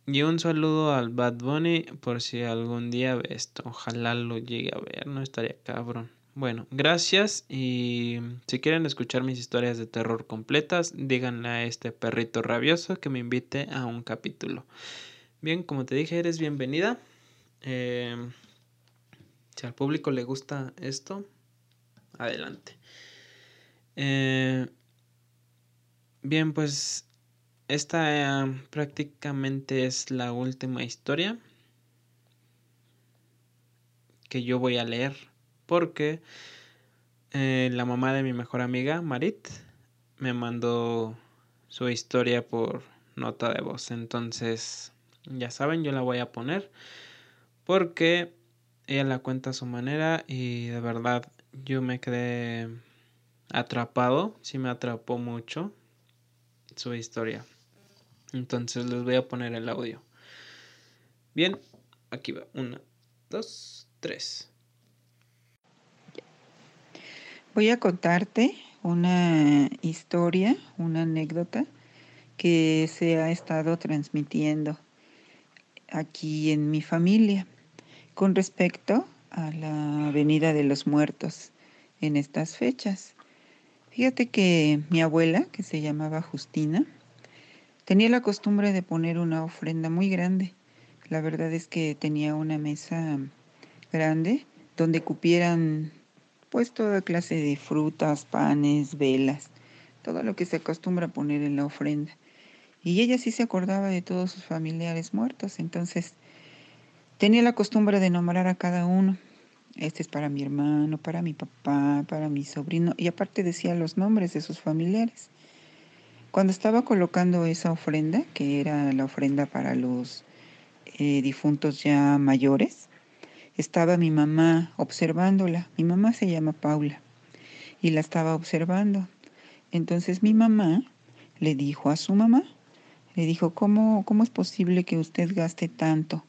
Y un saludo al Bad Bunny por si algún día ve esto. Ojalá lo llegue a ver, no estaría cabrón. Bueno, gracias y si quieren escuchar mis historias de terror completas, díganle a este perrito rabioso que me invite a un capítulo. Bien, como te dije, eres bienvenida. Em, si al público le gusta esto, adelante. Eh, bien, pues esta eh, prácticamente es la última historia que yo voy a leer porque eh, la mamá de mi mejor amiga, Marit, me mandó su historia por nota de voz. Entonces, ya saben, yo la voy a poner porque ella la cuenta a su manera y de verdad yo me quedé atrapado, sí me atrapó mucho su historia. Entonces les voy a poner el audio. Bien, aquí va. Una, dos, tres. Voy a contarte una historia, una anécdota que se ha estado transmitiendo aquí en mi familia con respecto a la venida de los muertos en estas fechas. Fíjate que mi abuela, que se llamaba Justina, tenía la costumbre de poner una ofrenda muy grande. La verdad es que tenía una mesa grande donde cupieran pues toda clase de frutas, panes, velas, todo lo que se acostumbra a poner en la ofrenda. Y ella sí se acordaba de todos sus familiares muertos, entonces Tenía la costumbre de nombrar a cada uno. Este es para mi hermano, para mi papá, para mi sobrino, y aparte decía los nombres de sus familiares. Cuando estaba colocando esa ofrenda, que era la ofrenda para los eh, difuntos ya mayores, estaba mi mamá observándola. Mi mamá se llama Paula y la estaba observando. Entonces mi mamá le dijo a su mamá, le dijo, ¿cómo, cómo es posible que usted gaste tanto?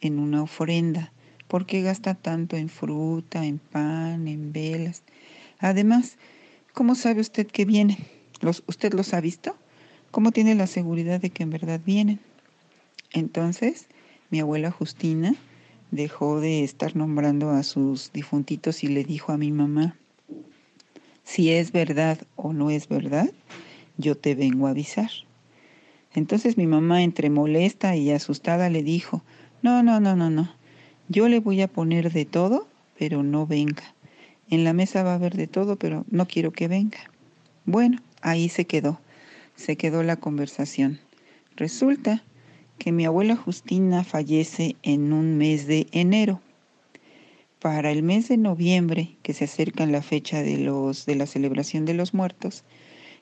En una ofrenda. ¿Por qué gasta tanto en fruta, en pan, en velas? Además, ¿cómo sabe usted que vienen? ¿Los, ¿Usted los ha visto? ¿Cómo tiene la seguridad de que en verdad vienen? Entonces, mi abuela Justina dejó de estar nombrando a sus difuntitos y le dijo a mi mamá, si es verdad o no es verdad, yo te vengo a avisar. Entonces mi mamá, entre molesta y asustada, le dijo, no, no, no, no, no. Yo le voy a poner de todo, pero no venga. En la mesa va a haber de todo, pero no quiero que venga. Bueno, ahí se quedó. Se quedó la conversación. Resulta que mi abuela Justina fallece en un mes de enero. Para el mes de noviembre, que se acerca en la fecha de, los, de la celebración de los muertos,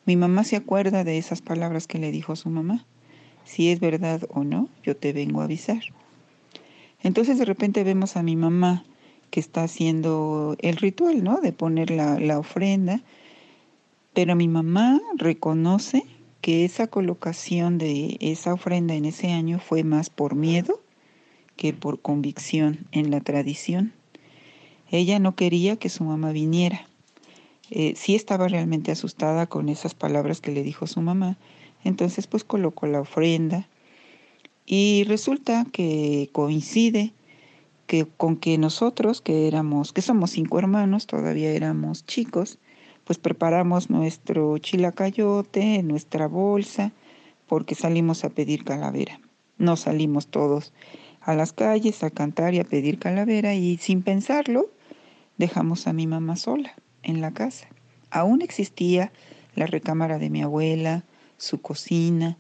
mi mamá se acuerda de esas palabras que le dijo su mamá. Si es verdad o no, yo te vengo a avisar. Entonces de repente vemos a mi mamá que está haciendo el ritual, ¿no? De poner la, la ofrenda. Pero mi mamá reconoce que esa colocación de esa ofrenda en ese año fue más por miedo que por convicción en la tradición. Ella no quería que su mamá viniera. Eh, sí estaba realmente asustada con esas palabras que le dijo su mamá. Entonces pues colocó la ofrenda Y resulta que coincide que con que nosotros, que éramos, que somos cinco hermanos, todavía éramos chicos, pues preparamos nuestro chilacayote, nuestra bolsa, porque salimos a pedir calavera. No salimos todos a las calles a cantar y a pedir calavera y sin pensarlo dejamos a mi mamá sola en la casa. Aún existía la recámara de mi abuela, su cocina,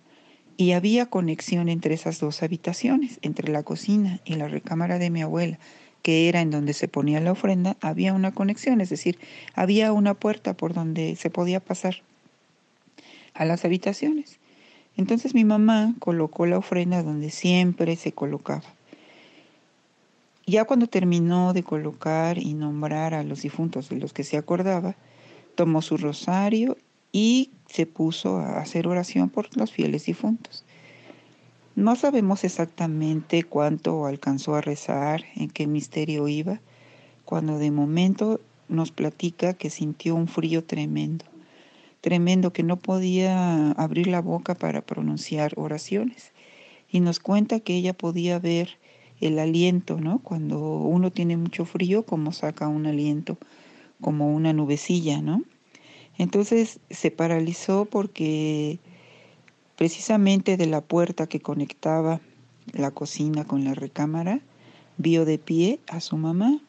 y había conexión entre esas dos habitaciones, entre la cocina y la recámara de mi abuela, que era en donde se ponía la ofrenda, había una conexión, es decir, había una puerta por donde se podía pasar a las habitaciones. Entonces mi mamá colocó la ofrenda donde siempre se colocaba. Ya cuando terminó de colocar y nombrar a los difuntos de los que se acordaba, tomó su rosario y se puso a hacer oración por los fieles difuntos. No sabemos exactamente cuánto alcanzó a rezar, en qué misterio iba, cuando de momento nos platica que sintió un frío tremendo, tremendo que no podía abrir la boca para pronunciar oraciones. Y nos cuenta que ella podía ver el aliento, ¿no? Cuando uno tiene mucho frío, como saca un aliento, como una nubecilla, ¿no? Entonces se paralizó porque precisamente de la puerta que conectaba la cocina con la recámara, vio de pie a su mamá.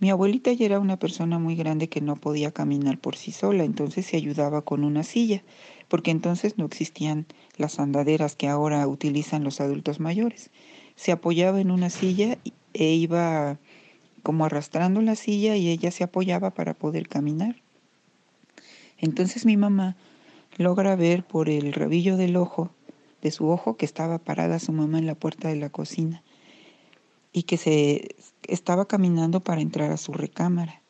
Mi abuelita ya era una persona muy grande que no podía caminar por sí sola, entonces se ayudaba con una silla, porque entonces no existían las andaderas que ahora utilizan los adultos mayores. Se apoyaba en una silla e iba como arrastrando la silla y ella se apoyaba para poder caminar. Entonces mi mamá logra ver por el rabillo del ojo, de su ojo, que estaba parada su mamá en la puerta de la cocina y que se estaba caminando para entrar a su recámara.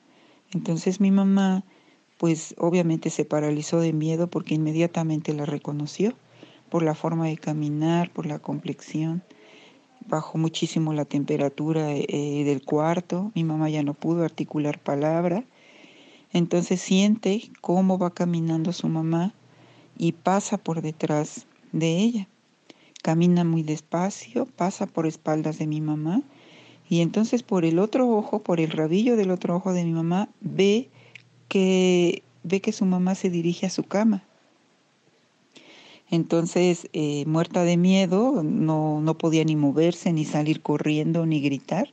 Entonces mi mamá, pues obviamente se paralizó de miedo porque inmediatamente la reconoció por la forma de caminar, por la complexión. Bajó muchísimo la temperatura eh, del cuarto. Mi mamá ya no pudo articular palabra entonces siente cómo va caminando su mamá y pasa por detrás de ella. Camina muy despacio, pasa por espaldas de mi mamá y entonces por el otro ojo, por el rabillo del otro ojo de mi mamá, ve que, ve que su mamá se dirige a su cama. Entonces, eh, muerta de miedo, no, no podía ni moverse, ni salir corriendo, ni gritar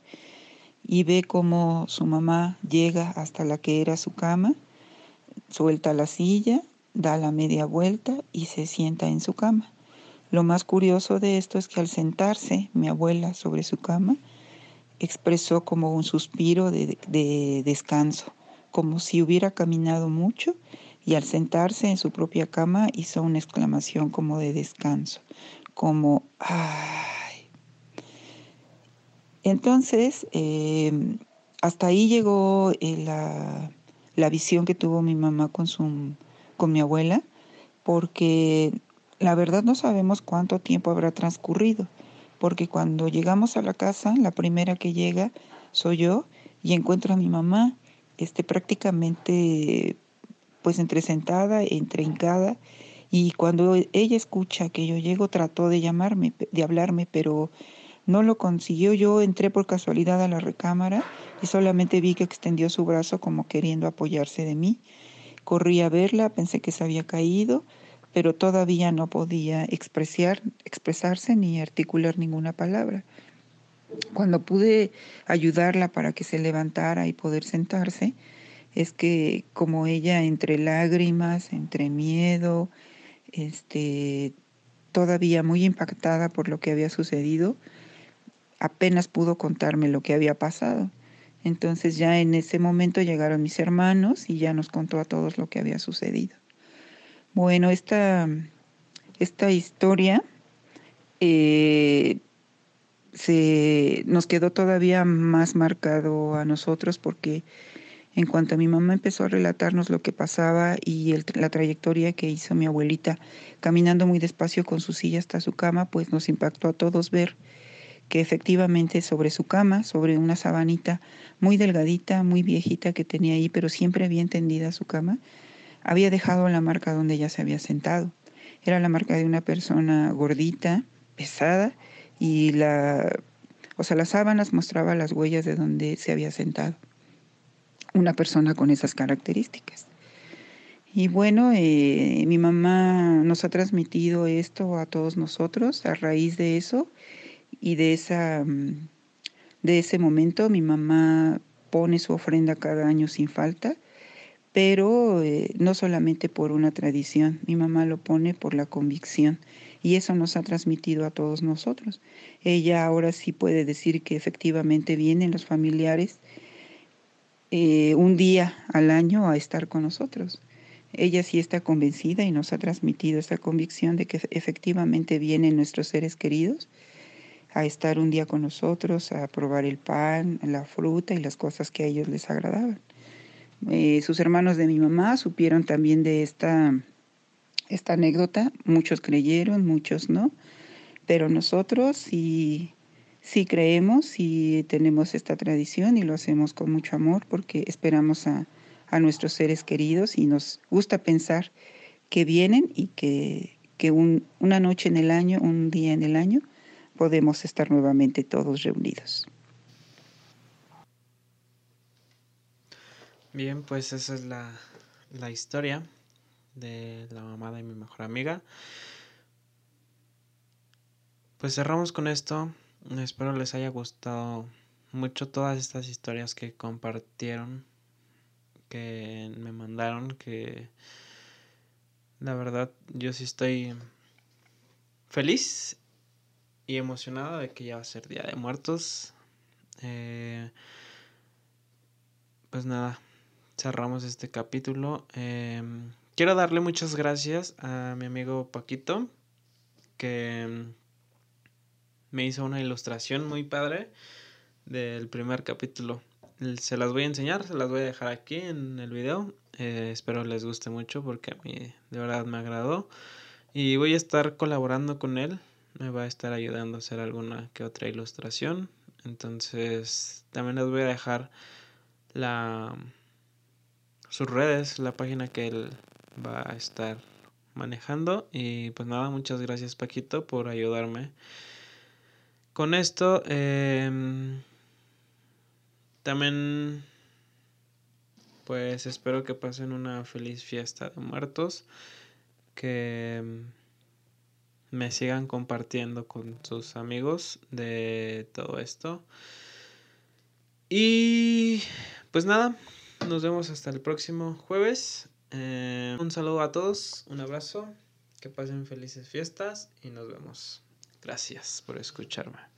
y ve cómo su mamá llega hasta la que era su cama, suelta la silla, da la media vuelta y se sienta en su cama. Lo más curioso de esto es que al sentarse mi abuela sobre su cama, expresó como un suspiro de, de descanso, como si hubiera caminado mucho y al sentarse en su propia cama hizo una exclamación como de descanso, como ¡ah! Entonces, em, hasta ahí llegó eh, la, visión que tuvo mi mamá con, su, con mi abuela, porque la verdad no sabemos cuánto tiempo habrá transcurrido, porque cuando llegamos a la casa, la primera que llega soy yo y encuentro a mi mamá este, prácticamente pues entre sentada, entre hincada, y cuando ella escucha que yo llego trató de llamarme, de hablarme, pero no lo consiguió. Yo entré por casualidad a la recámara y solamente vi que extendió su brazo como queriendo apoyarse de mí. Corrí a verla, pensé que se había caído, pero todavía no podía expresar, expresarse ni articular ninguna palabra. Cuando pude ayudarla para que se levantara y poder sentarse, es que como ella entre lágrimas, entre miedo, este, todavía muy impactada por lo que había sucedido, apenas pudo contarme lo que había pasado. Entonces ya en ese momento llegaron mis hermanos y ya nos contó a todos lo que había sucedido. Bueno, esta, esta historia eh, se, nos quedó todavía más marcado a nosotros porque en cuanto a mi mamá empezó a relatarnos lo que pasaba y la trayectoria que hizo mi abuelita caminando muy despacio con su silla hasta su cama, pues nos impactó a todos ver que efectivamente sobre su cama, sobre una sabanita muy delgadita, muy viejita que tenía ahí, pero siempre bien tendida su cama, había dejado la marca donde ella se había sentado. Era la marca de una persona gordita, pesada y la, o sea, las sábanas mostraba las huellas de donde se había sentado una persona con esas características. Y bueno, eh, mi mamá nos ha transmitido esto a todos nosotros a raíz de eso y de esa mm, de ese momento mi mamá pone su ofrenda cada año sin falta, pero eh, no solamente por una tradición, mi mamá lo pone por la convicción y eso nos ha transmitido a todos nosotros. Ella ahora sí puede decir que efectivamente vienen los familiares eh, un día al año a estar con nosotros. Ella sí está convencida y nos ha transmitido esa convicción de que efectivamente vienen nuestros seres queridos a estar un día con nosotros, a probar el pan, la fruta y las cosas que a ellos les agradaban. Eh, sus hermanos de mi mamá supieron también de esta, esta anécdota, muchos creyeron, muchos no, pero nosotros sí, sí creemos y tenemos esta tradición y lo hacemos con mucho amor porque esperamos a, a nuestros seres queridos y nos gusta pensar que vienen y que, que un, una noche en el año, un día en el año, podemos estar nuevamente todos reunidos. Bien, pues esa es la, la historia de la mamá de mi mejor amiga. Pues cerramos con esto. Espero les haya gustado mucho todas estas historias que compartieron, que me mandaron, que la verdad yo sí estoy feliz y emocionado de que ya va a ser Día de Muertos. Eh, pues nada, cerramos este capítulo. Em, quiero darle muchas gracias a mi amigo Paquito, que em, me hizo una ilustración muy padre del primer capítulo. Se las voy a enseñar, se las voy a dejar aquí en el video. Eh, espero les guste mucho porque a mí de verdad me agradó. Y voy a estar colaborando con él me va a estar ayudando a hacer alguna que otra ilustración. Entonces también les voy a dejar la sus redes, la página que él va a estar manejando. Y pues nada, muchas gracias Paquito por ayudarme. Con esto em, también pues espero que pasen una feliz fiesta de muertos. Que me sigan compartiendo con sus amigos de todo esto. Y pues nada, nos vemos hasta el próximo jueves. Eh, un saludo a todos, un abrazo, que pasen felices fiestas y nos vemos. Gracias por escucharme.